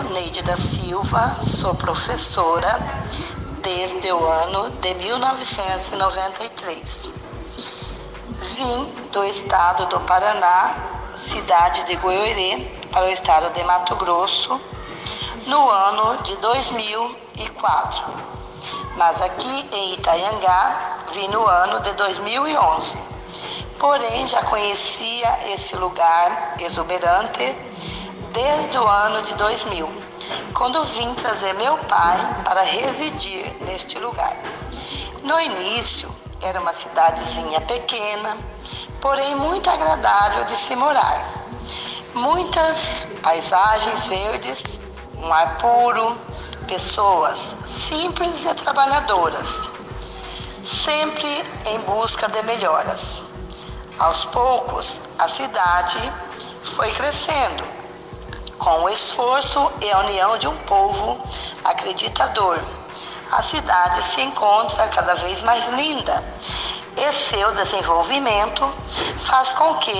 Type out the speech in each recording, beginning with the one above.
Neide da Silva, sou professora desde o ano de 1993. Vim do estado do Paraná, cidade de Goiorê, para o estado de Mato Grosso, no ano de 2004. Mas aqui em Itaiangá, vim no ano de 2011. Porém, já conhecia esse lugar exuberante desde o ano de 2000, quando vim trazer meu pai para residir neste lugar. No início, era uma cidadezinha pequena, porém muito agradável de se morar. Muitas paisagens verdes, um ar puro, pessoas simples e trabalhadoras, sempre em busca de melhoras. Aos poucos, a cidade foi crescendo com o esforço e a união de um povo acreditador. A cidade se encontra cada vez mais linda e seu desenvolvimento faz com que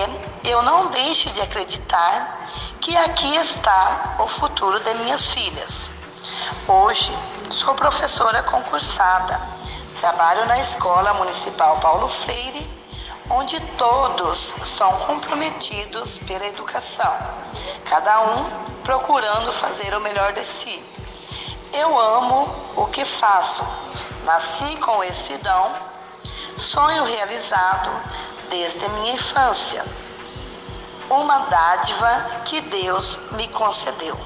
eu não deixe de acreditar que aqui está o futuro de minhas filhas. Hoje sou professora concursada, trabalho na Escola Municipal Paulo Freire onde todos são comprometidos pela educação, cada um procurando fazer o melhor de si. Eu amo o que faço, nasci com esse dom, sonho realizado desde minha infância, uma dádiva que Deus me concedeu.